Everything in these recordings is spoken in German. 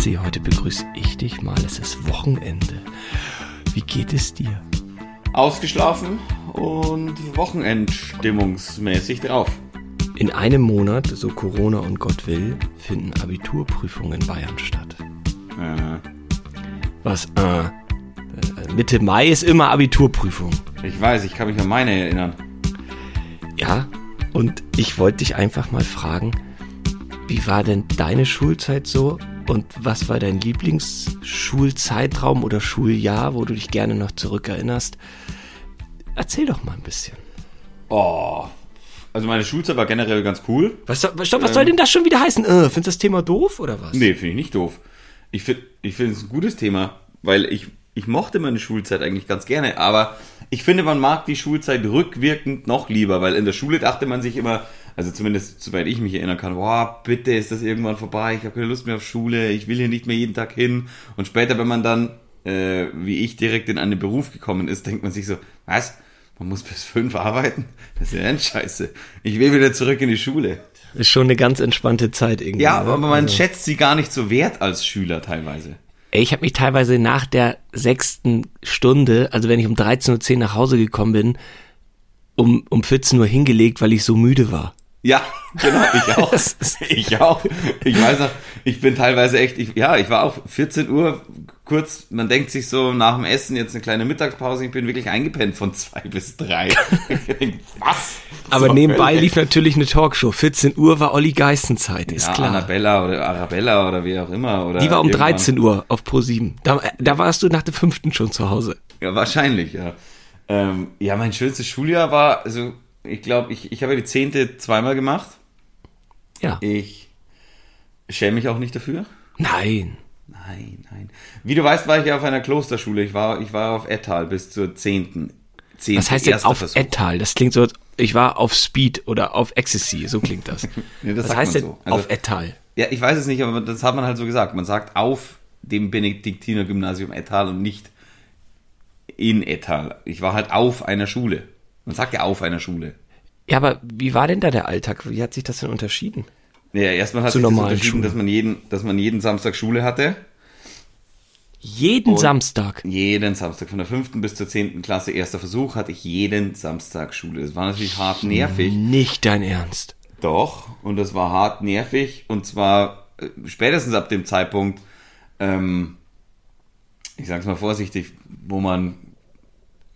Franzi, heute begrüße ich dich mal. Es ist Wochenende. Wie geht es dir? Ausgeschlafen und Wochenendstimmungsmäßig drauf. In einem Monat, so Corona und Gott will, finden Abiturprüfungen in Bayern statt. Äh, Was? Äh, Mitte Mai ist immer Abiturprüfung. ich weiß, ich kann mich an meine erinnern. Ja, und ich wollte dich einfach mal fragen, wie war denn deine Schulzeit so? Und was war dein Lieblingsschulzeitraum oder Schuljahr, wo du dich gerne noch zurückerinnerst? Erzähl doch mal ein bisschen. Oh, also meine Schulzeit war generell ganz cool. Was, soll- stopp, was soll denn das schon wieder heißen? Äh, findest du das Thema doof oder was? Nee, finde ich nicht doof. Ich finde ich es ein gutes Thema, weil ich, ich mochte meine Schulzeit eigentlich ganz gerne, aber ich finde, man mag die Schulzeit rückwirkend noch lieber, weil in der Schule dachte man sich immer, also zumindest soweit ich mich erinnern kann, boah, bitte ist das irgendwann vorbei, ich habe keine Lust mehr auf Schule, ich will hier nicht mehr jeden Tag hin. Und später, wenn man dann, äh, wie ich, direkt in einen Beruf gekommen ist, denkt man sich so, was? Man muss bis fünf arbeiten? Das ist ja ein Scheiße. Ich will wieder zurück in die Schule. Ist schon eine ganz entspannte Zeit irgendwie. Ja, ne? aber man Also- schätzt sie gar nicht so wert als Schüler teilweise. Ich habe mich teilweise nach der sechsten Stunde, also wenn ich um 13.10 Uhr nach Hause gekommen bin, um, um 14 Uhr hingelegt, weil ich so müde war. Ja, genau, ich auch. Ich auch. Ich weiß noch, ich bin teilweise echt, ich, ja, ich war auch 14 Uhr kurz, man denkt sich so nach dem Essen jetzt eine kleine Mittagspause, ich bin wirklich eingepennt von zwei bis drei. Was? Aber So, nebenbei lief natürlich eine Talkshow. 14 Uhr war Olli Geistenzeit, ist ja, klar. Annabella oder Arabella oder wie auch immer. Oder Die war um irgendwann. 13 Uhr auf Pro 7. Da, da warst du nach der fünften schon zu Hause. Ja, wahrscheinlich, ja. Ähm, ja, mein schönstes Schuljahr war, also ich glaube, ich, ich habe die zehnte zweimal gemacht. Ja. Ich schäme mich auch nicht dafür. Nein. Nein, nein. Wie du weißt, war ich ja auf einer Klosterschule. Ich war, ich war auf Ettal bis zur zehnten. zehnte Was heißt denn erster auf Versuch. Ettal? Das klingt so, ich war auf Speed oder auf Ecstasy. So klingt das. Nee, das Was heißt denn so. Also- auf Ettal? Ja, ich weiß es nicht, aber das hat man halt so gesagt. Man sagt auf dem Benediktiner Gymnasium Ettal und nicht in Ettal. Ich war halt auf einer Schule. Man sagt ja auf einer Schule. Ja, aber wie war denn da der Alltag? Wie hat sich das denn unterschieden? Ja, erstmal hat Zur sich das unterschieden, Schule. dass man jeden, dass man jeden Samstag Schule hatte. Jeden Samstag. Jeden Samstag. Von der fünften bis zur zehnten Klasse, erster Versuch, hatte ich jeden Samstag Schule. Das war natürlich hart nervig. Nicht dein Ernst. Doch, und das war hart nervig. Und zwar äh, spätestens ab dem Zeitpunkt, ähm, ich sag's mal vorsichtig, wo man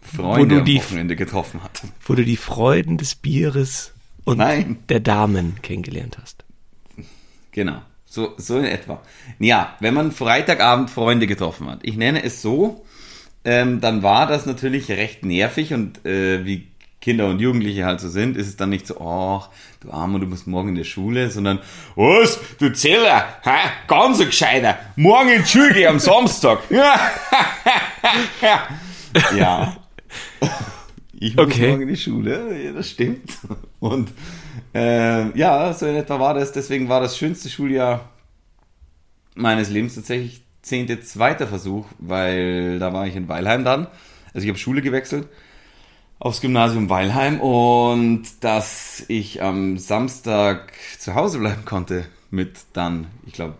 Freunde du am die- Wochenende getroffen hat. Wo du die Freuden des Bieres und Nein. der Damen kennengelernt hast. Genau. So, so in etwa. Ja, wenn man Freitagabend Freunde getroffen hat, ich nenne es so, ähm, dann war das natürlich recht nervig und äh, wie Kinder und Jugendliche halt so sind, ist es dann nicht so, oh, du Armer, du musst morgen in die Schule, sondern, was, du Zeller, ha, ganz so gescheiter, morgen in die Schule am Samstag. ja. Ich muss Okay. morgen in die Schule, ja, das stimmt. Und äh, ja, so in etwa war das. Deswegen war das schönste Schuljahr meines Lebens tatsächlich zehnte, zweiter Versuch, weil da war ich in Weilheim dann. Also ich habe Schule gewechselt aufs Gymnasium Weilheim und dass ich am Samstag zu Hause bleiben konnte mit dann, ich glaube,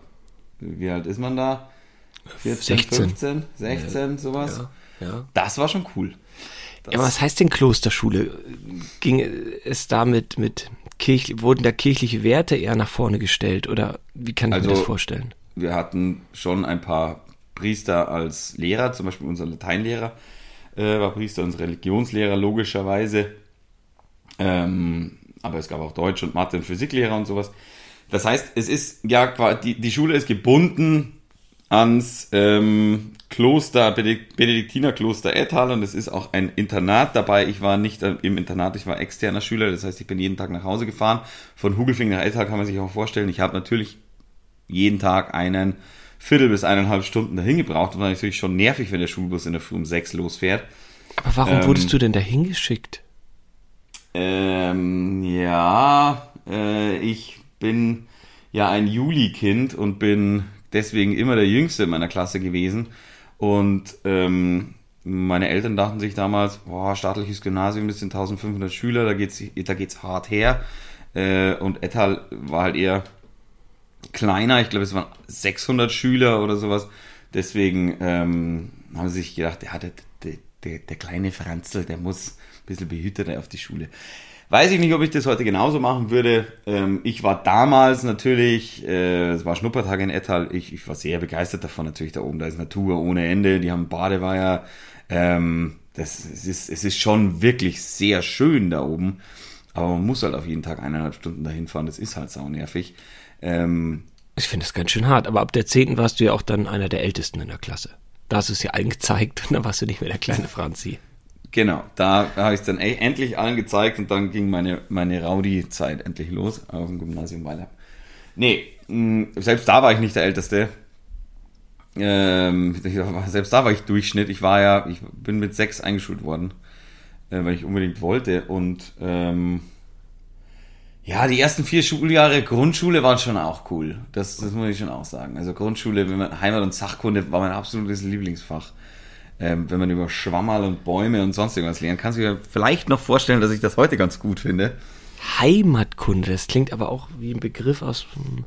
wie alt ist man da? 14, 16. 15, 16, sowas. Ja. ja. Das war schon cool. Ja, aber was heißt denn Klosterschule? Ging es damit mit Kirch, wurden da kirchliche Werte eher nach vorne gestellt oder wie kann ich mir Also- das vorstellen? wir hatten schon ein paar Priester als Lehrer, zum Beispiel unser Lateinlehrer äh, war Priester, unser Religionslehrer logischerweise. Ähm, aber es gab auch Deutsch und Mathe und Physiklehrer und sowas. Das heißt, es ist ja die, die Schule ist gebunden ans ähm, Kloster, Benedikt- Benediktinerkloster Ettal und es ist auch ein Internat dabei. Ich war nicht äh, im Internat, ich war externer Schüler, das heißt, ich bin jeden Tag nach Hause gefahren. Von Hugelfing nach Ettal kann man sich auch vorstellen. Ich habe natürlich jeden Tag einen Viertel bis eineinhalb Stunden dahin gebraucht. Das war natürlich schon nervig, wenn der Schulbus in der Früh um sechs losfährt. Aber warum ähm, wurdest du denn dahin geschickt? Ähm, ja, äh, ich bin ja ein Juli-Kind und bin deswegen immer der Jüngste in meiner Klasse gewesen. Und ähm, meine Eltern dachten sich damals, boah, staatliches Gymnasium, das sind 1500 Schüler, da geht's, da geht's hart her. Äh, und Ettal war halt eher kleiner. Ich glaube, es waren 600 Schüler oder sowas. Deswegen ähm, haben sie sich gedacht, ja, der, der, der, der kleine Franzl, der muss bisschen behüteter auf die Schule. Weiß ich nicht, ob ich das heute genauso machen würde. Ähm, ich war damals natürlich, äh, es war Schnuppertag in Ettal, ich, ich war sehr begeistert davon natürlich da oben. Da ist Natur ohne Ende, die haben Badeweiher. Ähm, das, es, ist, es ist schon wirklich sehr schön da oben. Aber man muss halt auf jeden Tag eineinhalb Stunden dahin fahren, das ist halt sau nervig. Ähm, ich finde das ganz schön hart, aber ab der 10. warst du ja auch dann einer der Ältesten in der Klasse. Da hast du es ja allen gezeigt und dann warst du nicht mehr der kleine Franzi. Genau, da habe ich es dann e- endlich allen gezeigt und dann ging meine, meine Rowdy-Zeit endlich los auf dem Gymnasium weiter. Nee, selbst da war ich nicht der Älteste. Ähm, selbst da war ich Durchschnitt. Ich war ja, ich bin mit sechs eingeschult worden, äh, weil ich unbedingt wollte. Und ähm, ja, die ersten vier Schuljahre Grundschule waren schon auch cool. Das, das muss ich schon auch sagen. Also Grundschule, wenn man Heimat und Sachkunde war mein absolutes Lieblingsfach. Ähm, wenn man über Schwammerl und Bäume und sonst irgendwas lernt, kannst du dir vielleicht noch vorstellen, dass ich das heute ganz gut finde. Heimatkunde, das klingt aber auch wie ein Begriff aus dem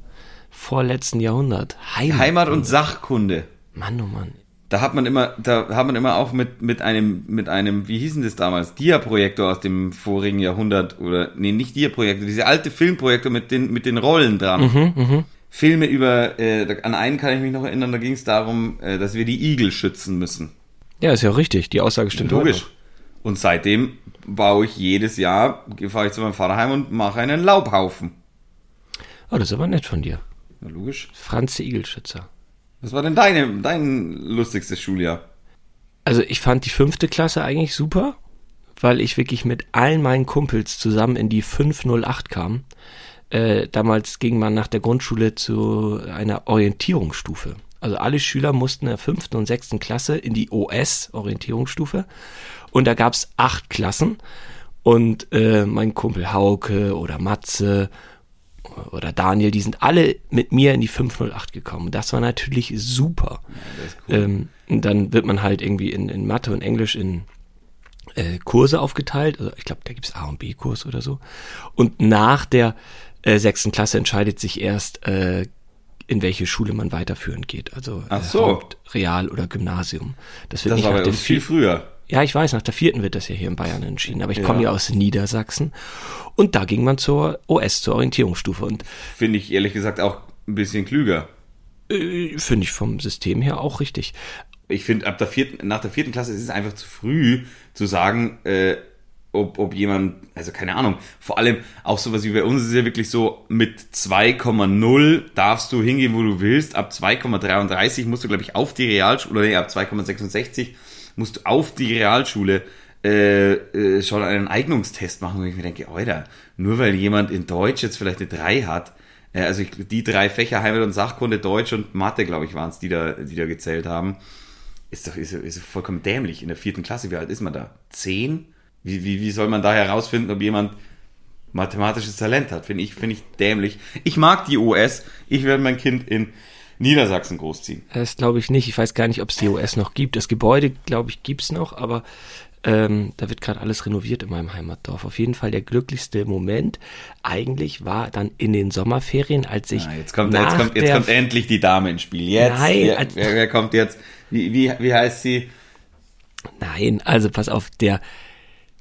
vorletzten Jahrhundert. Heimatkunde. Heimat und Sachkunde. Mann, oh Mann. Da hat man immer, da hat man immer auch mit, mit einem, mit einem, wie hießen das damals? Dia-Projektor aus dem vorigen Jahrhundert oder, nee, nicht Dia-Projektor, diese alte Filmprojektor mit den, mit den Rollen dran. Mhm, mh. Filme über, äh, an einen kann ich mich noch erinnern, da ging es darum, äh, dass wir die Igel schützen müssen. Ja, ist ja richtig, die Aussage stimmt. Logisch. Und seitdem baue ich jedes Jahr, fahre ich zu meinem Vater heim und mache einen Laubhaufen. Oh, das ist aber nett von dir. Ja, logisch. Franz Igelschützer. Was war denn deine, dein lustigstes Schuljahr? Also ich fand die fünfte Klasse eigentlich super, weil ich wirklich mit allen meinen Kumpels zusammen in die 508 kam. Äh, damals ging man nach der Grundschule zu einer Orientierungsstufe. Also alle Schüler mussten in der fünften und sechsten Klasse in die OS, Orientierungsstufe. Und da gab es acht Klassen. Und äh, mein Kumpel Hauke oder Matze oder Daniel, die sind alle mit mir in die 508 gekommen. Das war natürlich super. Ja, cool. ähm, und dann wird man halt irgendwie in, in Mathe und Englisch in äh, Kurse aufgeteilt. Also ich glaube, da gibt's A und B-Kurs oder so. Und nach der äh, sechsten Klasse entscheidet sich erst, äh, in welche Schule man weiterführend geht. Also Ach so. Haupt, Real oder Gymnasium. Das wird das nicht war nach dem viel früher. Ja, ich weiß, nach der vierten wird das ja hier in Bayern entschieden, aber ich ja. komme ja aus Niedersachsen und da ging man zur OS, zur Orientierungsstufe. Und Finde ich ehrlich gesagt auch ein bisschen klüger. Äh, Finde ich vom System her auch richtig. Ich finde, ab der vierten, nach der vierten Klasse ist es einfach zu früh zu sagen, äh, ob, ob jemand, also keine Ahnung, vor allem auch sowas wie bei uns ist ja wirklich so, mit 2,0 darfst du hingehen, wo du willst, ab 2,33 musst du, glaube ich, auf die Realschule, oder nee, ab 2,66 musst du auf die Realschule äh, äh, schon einen Eignungstest machen, wo ich mir denke, Alter, nur weil jemand in Deutsch jetzt vielleicht eine 3 hat, äh, also ich, die drei Fächer Heimat und Sachkunde, Deutsch und Mathe, glaube ich, waren es, die da, die da gezählt haben, ist doch ist, ist vollkommen dämlich. In der vierten Klasse, wie alt ist man da? Zehn? Wie, wie, wie soll man da herausfinden, ob jemand mathematisches Talent hat? Finde ich, finde ich dämlich. Ich mag die OS. Ich werde mein Kind in Niedersachsen großziehen. Das glaube ich nicht. Ich weiß gar nicht, ob es die OS noch gibt. Das Gebäude, glaube ich, gibt es noch, aber ähm, da wird gerade alles renoviert in meinem Heimatdorf. Auf jeden Fall der glücklichste Moment eigentlich war dann in den Sommerferien, als ich. Ah, jetzt, kommt, jetzt, kommt, jetzt kommt endlich die Dame ins Spiel. Jetzt. Nein, wer, wer, wer kommt jetzt? Wie, wie, wie heißt sie? Nein, also pass auf, der.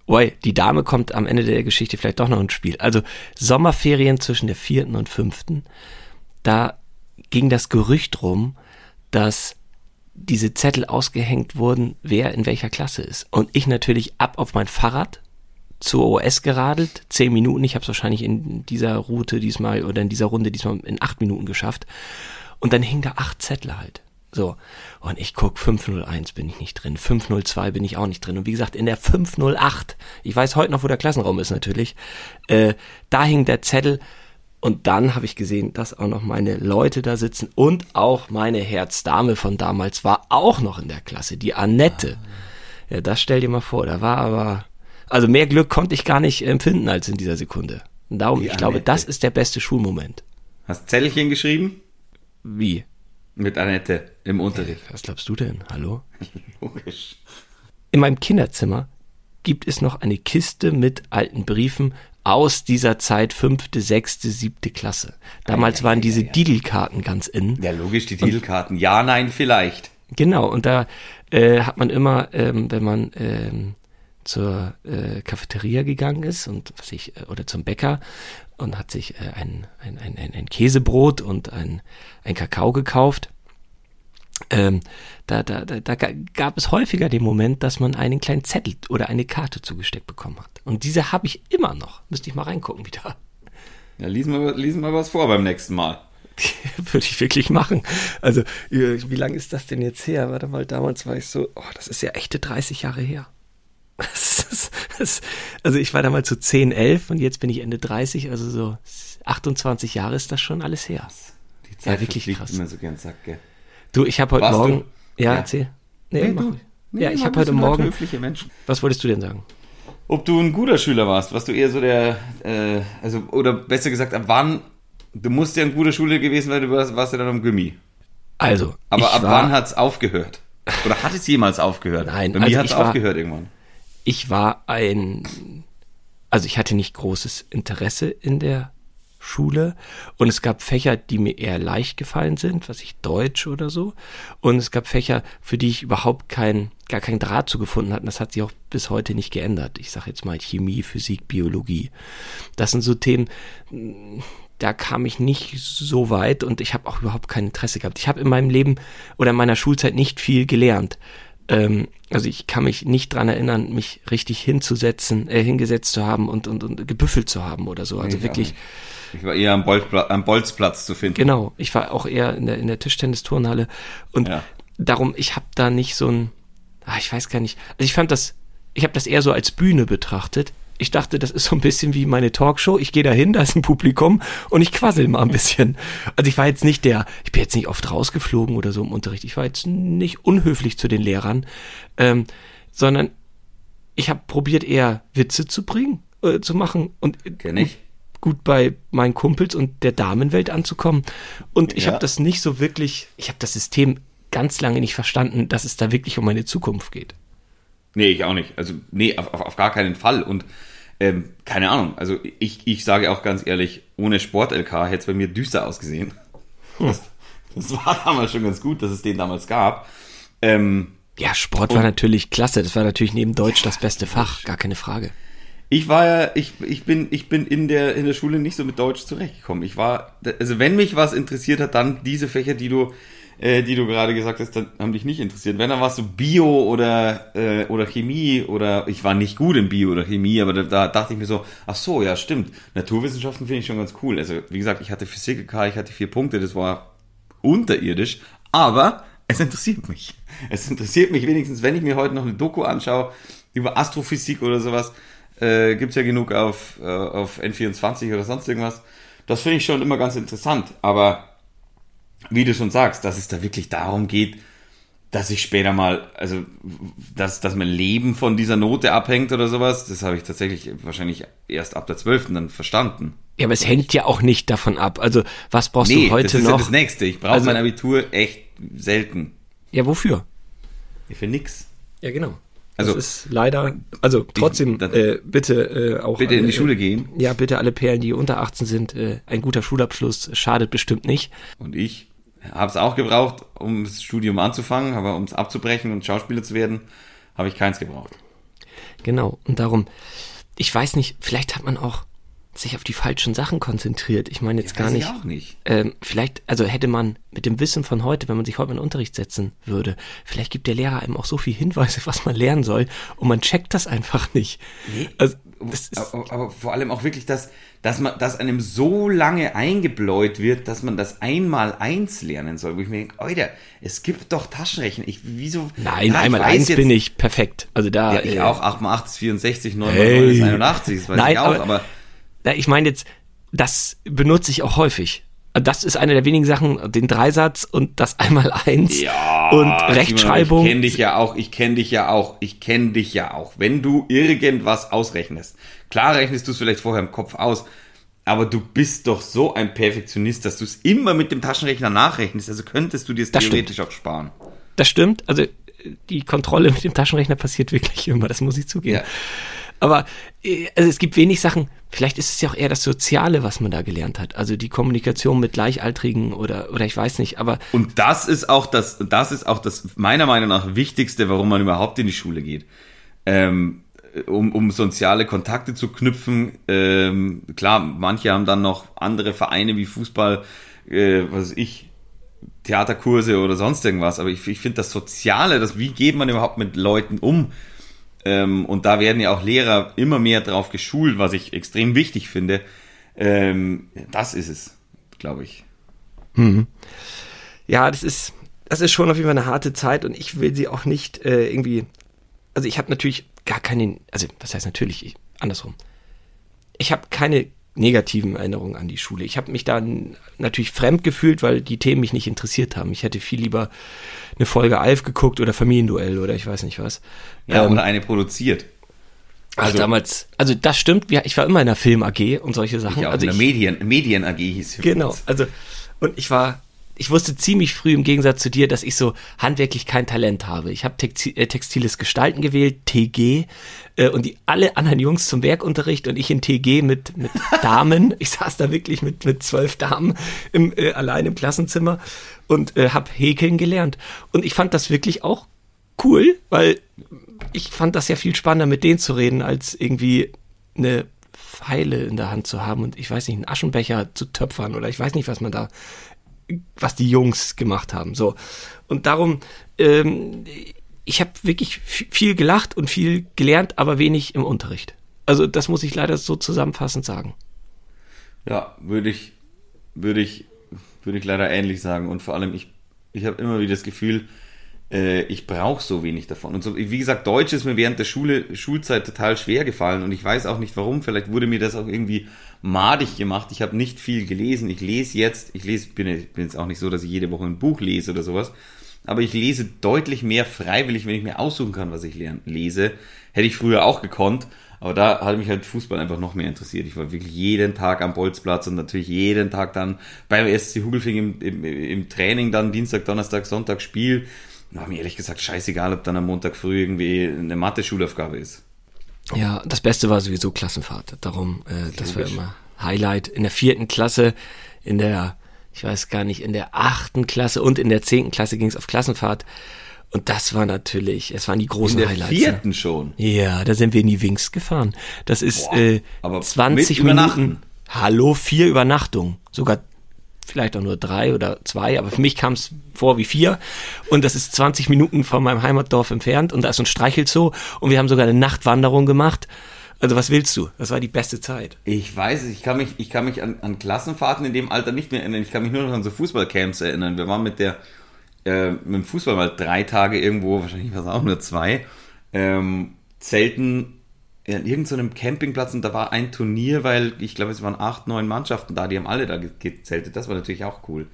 Oi, die Dame kommt am Ende der Geschichte vielleicht doch noch ins Spiel. Also Sommerferien zwischen der vierten und fünften, da ging das Gerücht rum, dass diese Zettel ausgehängt wurden, wer in welcher Klasse ist. Und ich natürlich ab auf mein Fahrrad zur OS geradelt, zehn Minuten. Ich habe es wahrscheinlich in dieser Route diesmal oder in dieser Runde diesmal in acht Minuten geschafft. Und dann hing da acht Zettel halt. So. Und ich guck, 501 bin ich nicht drin, 502 bin ich auch nicht drin. Und wie gesagt, in der 508, ich weiß heute noch, wo der Klassenraum ist natürlich, äh, da hing der Zettel und dann habe ich gesehen, dass auch noch meine Leute da sitzen und auch meine Herzdame von damals war auch noch in der Klasse, die Annette. Ja, das stell dir mal vor, da war aber, also mehr Glück konnte ich gar nicht empfinden als in dieser Sekunde. Und darum, die ich Annette. glaube, das ist der beste Schulmoment. Hast Zellchen geschrieben? Wie? Mit Annette im Unterricht. Was glaubst du denn? Hallo? Logisch. In meinem Kinderzimmer gibt es noch eine Kiste mit alten Briefen aus dieser Zeit fünfte, sechste, siebte Klasse. Damals Ei, ei, waren diese ei. Didelkarten ganz in. Ja, logisch, die Titelkarten. Ja, nein, vielleicht. Genau, und da äh, hat man immer, ähm, wenn man ähm, zur äh, Cafeteria gegangen ist und was ich, äh, oder zum Bäcker und hat sich äh, ein, ein, ein, ein, Käsebrot und ein, ein Kakao gekauft. Ähm, da, da, da, da ga- gab es häufiger den Moment, dass man einen kleinen Zettel oder eine Karte zugesteckt bekommen hat. Und diese habe ich immer noch. Müsste ich mal reingucken wieder. Ja, lies mal, lies mal was vor beim nächsten Mal. Würde ich wirklich machen. Also, äh, wie lange ist das denn jetzt her? Warte mal, damals war ich so, oh, das ist ja echte 30 Jahre her. Also ich war damals so 10, 11 und jetzt bin ich Ende 30, also so 28 Jahre ist das schon alles her. Die Zeit Ja, wirklich krass. immer so gern Sack, gell? Du, ich habe heute Warst Morgen. du? Ja, Ja. erzähl. Nee, Nee, mach du. Nee, ja, ich habe heute Morgen. Höfliche Menschen. Was wolltest du denn sagen? Ob du ein guter Schüler warst, was du eher so der, äh, also, oder besser gesagt, ab wann, du musst ja ein guter Schüler gewesen sein, du warst, warst ja dann am Gummi. Also, Aber ab war, wann hat's aufgehört? Oder hat es jemals aufgehört? Nein, Bei mir also ich war- aufgehört irgendwann. Ich war ein, also ich hatte nicht großes Interesse in der Schule und es gab Fächer, die mir eher leicht gefallen sind, was ich Deutsch oder so. Und es gab Fächer, für die ich überhaupt kein, gar keinen Draht zu gefunden hatte. Das hat sich auch bis heute nicht geändert. Ich sage jetzt mal Chemie, Physik, Biologie. Das sind so Themen, da kam ich nicht so weit und ich habe auch überhaupt kein Interesse gehabt. Ich habe in meinem Leben oder in meiner Schulzeit nicht viel gelernt. Ähm, also ich kann mich nicht dran erinnern, mich richtig hinzusetzen, äh, hingesetzt zu haben und, und, und gebüffelt zu haben oder so. Also Ich wirklich. Ich war eher am, Bolzpla am Bolzplatz zu finden. genau. Ich war auch eher in der, in der Tischtennis-Turnhalle und Ja. darum, ich habe da nicht so ein, ah, ich weiß gar nicht. Also ich fand das, ich habe das eher so als Bühne betrachtet. Ich dachte, das ist so ein bisschen wie meine Talkshow. Ich gehe da hin, da ist ein Publikum und ich quassel mal ein bisschen. Also ich war jetzt nicht der, ich bin jetzt nicht oft rausgeflogen oder so im Unterricht. Ich war jetzt nicht unhöflich zu den Lehrern, ähm, sondern ich habe probiert eher Witze zu bringen, äh, zu machen und Kenn ich. gut bei meinen Kumpels und der Damenwelt anzukommen. Und ich Ja. habe das nicht so wirklich, ich habe das System ganz lange nicht verstanden, dass es da wirklich um meine Zukunft geht. Nee, ich auch nicht. Also, nee, auf, auf, gar keinen Fall. Und ähm, keine Ahnung. Also, ich, ich sage auch ganz ehrlich, ohne Sport-LK hätte es bei mir düster ausgesehen. Das, das war damals schon ganz gut, dass es den damals gab. Ähm, Ja, Sport war natürlich klasse. Das war natürlich neben Deutsch das beste Fach, gar keine Frage. ich war ja, ich, ich bin, ich bin in der, in der Schule nicht so mit Deutsch zurechtgekommen. Ich war, also wenn mich was interessiert hat, dann diese Fächer, die du, äh, die du gerade gesagt hast, dann haben dich nicht interessiert. Wenn dann warst du Bio oder, äh, oder Chemie oder ich war nicht gut in Bio oder Chemie, aber da, da dachte ich mir so, ach so, ja, stimmt. Naturwissenschaften finde ich schon ganz cool. Also, wie gesagt, ich hatte Physik, ich hatte vier Punkte, das war unterirdisch, aber es interessiert mich. Es interessiert mich wenigstens, wenn ich mir heute noch eine Doku anschaue über Astrophysik oder sowas, äh, gibt's ja genug auf, äh, auf N24 oder sonst irgendwas. Das finde ich schon immer ganz interessant, aber wie du schon sagst, dass es da wirklich darum geht, dass ich später mal, also dass, dass mein Leben von dieser Note abhängt oder sowas, das habe ich tatsächlich wahrscheinlich erst ab der 12. dann verstanden. Ja, aber es hängt ja auch nicht davon ab. Also, was brauchst Nee, du heute das ist noch? ja das Nächste. Ich brauche Also- mein Abitur echt selten. ja, wofür? Für nix. Ja, genau. Also- das ist leider, also trotzdem, das- äh, bitte äh, auch. Bitte in die äh, Schule gehen. Ja, bitte alle Perlen, die unter 18 sind, äh, ein guter Schulabschluss schadet bestimmt nicht. Und ich habe es auch gebraucht, um das Studium anzufangen, aber um es abzubrechen und Schauspieler zu werden, habe ich keins gebraucht. Genau. Und darum, ich weiß nicht, vielleicht hat man auch sich auf die falschen Sachen konzentriert. Ich meine jetzt gar Weiß nicht. ich auch nicht. Ähm, vielleicht, also hätte man mit dem Wissen von heute, wenn man sich heute in den Unterricht setzen würde, vielleicht gibt der Lehrer einem auch so viel Hinweise, was man lernen soll, und man checkt das einfach nicht. Nee. Also, aber, aber vor allem auch wirklich, dass, dass man, dass einem so lange eingebläut wird, dass man das einmal eins lernen soll, wo ich mir denke, Alter, es gibt doch Taschenrechner. Ich, wieso? nein, Ja, einmal eins jetzt- bin ich perfekt. Also da. Ja, ich äh, auch. 8 mal 8 ist 64, 9 mal Hey. 9 ist 81, das weiß Nein, ich auch, aber- aber Na, ich meine jetzt, das benutze ich auch häufig. Das ist eine der wenigen Sachen, den Dreisatz und das einmal eins Ja, und Rechtschreibung. Ich kenne dich ja auch, ich kenne dich ja auch, ich kenne dich ja auch. Wenn du irgendwas ausrechnest, klar rechnest du es vielleicht vorher im Kopf aus, aber du bist doch so ein Perfektionist, dass du es immer mit dem Taschenrechner nachrechnest. Also könntest du dir es Das theoretisch auch sparen. Das stimmt. Also äh, die Kontrolle mit dem Taschenrechner passiert wirklich immer, das muss ich zugeben. Ja. Aber äh, also es gibt wenig Sachen, vielleicht ist es ja auch eher das Soziale, was man da gelernt hat. Also die Kommunikation mit Gleichaltrigen oder, oder ich weiß nicht, aber. Und das ist auch das, das ist auch das meiner Meinung nach Wichtigste, warum man überhaupt in die Schule geht. Ähm, um, um soziale Kontakte zu knüpfen. Ähm, klar, manche haben dann noch andere Vereine wie Fußball, äh, was weiß ich, Theaterkurse oder sonst irgendwas. Aber ich, ich finde das Soziale, das wie geht man überhaupt mit Leuten um? Ähm, und da werden ja auch Lehrer immer mehr drauf geschult, was ich extrem wichtig finde. Ähm, das ist es, glaube ich. Hm. Ja, das ist, das ist schon auf jeden Fall eine harte Zeit und ich will sie auch nicht äh, irgendwie. Also ich habe natürlich gar keine, also das heißt natürlich, ich, andersrum. Ich habe keine negativen Erinnerungen an die Schule. Ich habe mich da natürlich fremd gefühlt, weil die Themen mich nicht interessiert haben. Ich hätte viel lieber eine Folge Alf geguckt oder Familienduell oder ich weiß nicht was. Ja, ähm, oder eine produziert. Also damals, also das stimmt, ich war immer in der Film AG und solche Sachen. Ich auch also in der Medien, Medien AG hieß es. Genau, also und ich war ich wusste ziemlich früh im Gegensatz zu dir, dass ich so handwerklich kein Talent habe. Ich habe äh, textiles Gestalten gewählt, TG, äh, und die alle anderen Jungs zum Werkunterricht und ich in TG mit, mit Damen. ich saß da wirklich mit, mit zwölf Damen im, äh, allein im Klassenzimmer und äh, habe häkeln gelernt. Und ich fand das wirklich auch cool, weil ich fand das ja viel spannender, mit denen zu reden, als irgendwie eine Pfeile in der Hand zu haben und ich weiß nicht, einen Aschenbecher zu töpfern oder ich weiß nicht, was man da was die Jungs gemacht haben. So. Und darum, ähm, ich habe wirklich viel gelacht und viel gelernt, aber wenig im Unterricht. Also das muss ich leider so zusammenfassend sagen. Ja, würde ich, würde ich, würde ich leider ähnlich sagen. Und vor allem, ich, ich habe immer wieder das Gefühl, äh, ich brauche so wenig davon. Und so, wie gesagt, Deutsch ist mir während der Schule, Schulzeit total schwer gefallen und ich weiß auch nicht warum. Vielleicht wurde mir das auch irgendwie madig gemacht. Ich habe nicht viel gelesen. Ich lese jetzt, ich lese, bin, bin jetzt auch nicht so, dass ich jede Woche ein Buch lese oder sowas. Aber ich lese deutlich mehr freiwillig, wenn ich mir aussuchen kann, was ich lese. Hätte ich früher auch gekonnt. Aber da hat mich halt Fußball einfach noch mehr interessiert. Ich war wirklich jeden Tag am Bolzplatz und natürlich jeden Tag dann beim SC Hugelfing im, im, im Training, dann Dienstag, Donnerstag, Sonntag Spiel. War mir ehrlich gesagt scheißegal, ob dann am Montag früh irgendwie eine Mathe-Schulaufgabe ist. Ja, das Beste war sowieso Klassenfahrt. Darum, äh, das war immer Highlight. In der vierten Klasse, in der, ich weiß gar nicht, in der achten Klasse und in der zehnten Klasse ging es auf Klassenfahrt. Und das war natürlich, es waren die großen in der Highlights. vierten schon? Ja, da sind wir in die Wings gefahren. Das ist Boah, äh, 20 Minuten. Hallo, vier Übernachtungen. Sogar vielleicht auch nur drei oder zwei, aber für mich kam es vor wie vier. Und das ist 20 Minuten von meinem Heimatdorf entfernt und da ist ein Streichelzoo und wir haben sogar eine Nachtwanderung gemacht. Also was willst du? Das war die beste Zeit. Ich weiß es, ich kann mich, ich kann mich an, an Klassenfahrten in dem Alter nicht mehr erinnern. Ich kann mich nur noch an so Fußballcamps erinnern. Wir waren mit der, äh, mit dem Fußball mal drei Tage irgendwo, wahrscheinlich war es auch nur zwei, ähm, Zelten in irgendeinem Campingplatz und da war ein Turnier, weil ich glaube, es waren acht, neun Mannschaften da, die haben alle da gezeltet. Das war natürlich auch cool.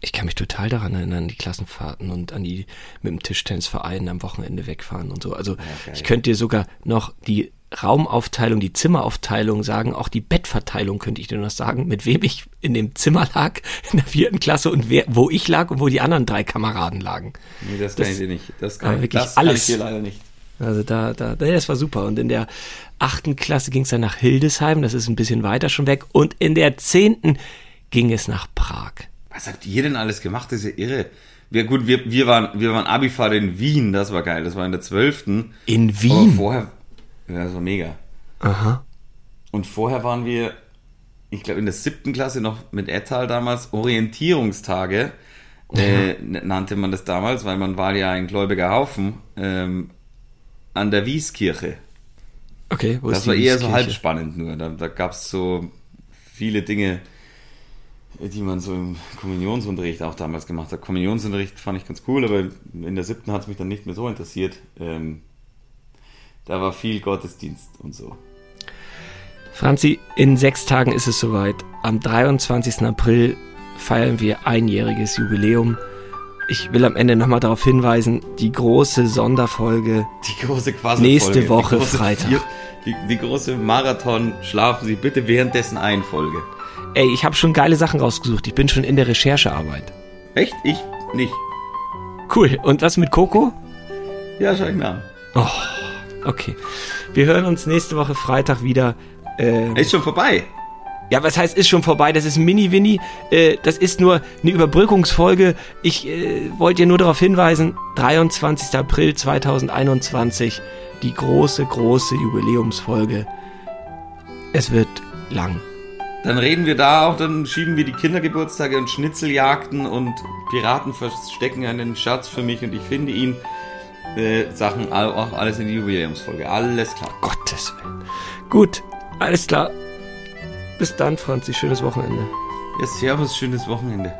Ich kann mich total daran erinnern, die Klassenfahrten und an die mit dem Tischtennisverein am Wochenende wegfahren und so. Also ja, ich könnte dir sogar noch die Raumaufteilung, die Zimmeraufteilung sagen, auch die Bettverteilung könnte ich dir noch sagen, mit wem ich in dem Zimmer lag in der vierten Klasse und wer, wo ich lag und wo die anderen drei Kameraden lagen. Nee, das kann das, ich dir nicht. Das kann, wirklich das alles. kann ich dir leider nicht. Also da, da, das war super. Und in der achten Klasse ging es dann nach Hildesheim, das ist ein bisschen weiter schon weg. Und in der zehnten ging es nach Prag. Was habt ihr denn alles gemacht? Das ist ja irre. Wir, gut, wir, wir waren, wir waren Abifahrt in Wien, das war geil. Das war in der zwölften. In Wien? Aber vorher, ja, das war mega. Aha. Und vorher waren wir, ich glaube, in der siebten Klasse noch mit Ettal damals Orientierungstage. Äh, nannte man das damals, weil man war ja ein gläubiger Haufen. Ähm, an der Wieskirche. Okay, wo das ist war eher so halb spannend nur. Da, da gab es so viele Dinge, die man so im Kommunionsunterricht auch damals gemacht hat. Kommunionsunterricht fand ich ganz cool, aber in der siebten hat es mich dann nicht mehr so interessiert. Ähm, da war viel Gottesdienst und so. Franzi, in sechs Tagen ist es soweit. Am 23. April feiern wir einjähriges Jubiläum ich will am Ende nochmal darauf hinweisen, die große Sonderfolge. Die große Quasi Nächste Woche große Freitag. Vier, die, die, große Marathon, schlafen Sie bitte währenddessen ein Folge. Ey, ich habe schon geile Sachen rausgesucht. Ich bin schon in der Recherchearbeit. Echt? Ich nicht. Cool. Und was mit Coco? Ja, schau ich mir an. Oh, Okay. Wir hören uns nächste Woche Freitag wieder. Äh, Ist schon vorbei. Ja, was heißt, ist schon vorbei? Das ist Mini-Winnie. Äh, das ist nur eine Überbrückungsfolge. Ich äh, wollte dir nur darauf hinweisen, 23. April 2021, die große, große Jubiläumsfolge. Es wird lang. Dann reden wir da auch, dann schieben wir die Kindergeburtstage und Schnitzeljagden und Piraten verstecken einen Schatz für mich und ich finde ihn. Äh, Sachen auch alles in die Jubiläumsfolge. Alles klar. Gottes Willen. Gut, alles klar. Bis dann, Franzi. Schönes Wochenende. Ja, servus, schönes Wochenende.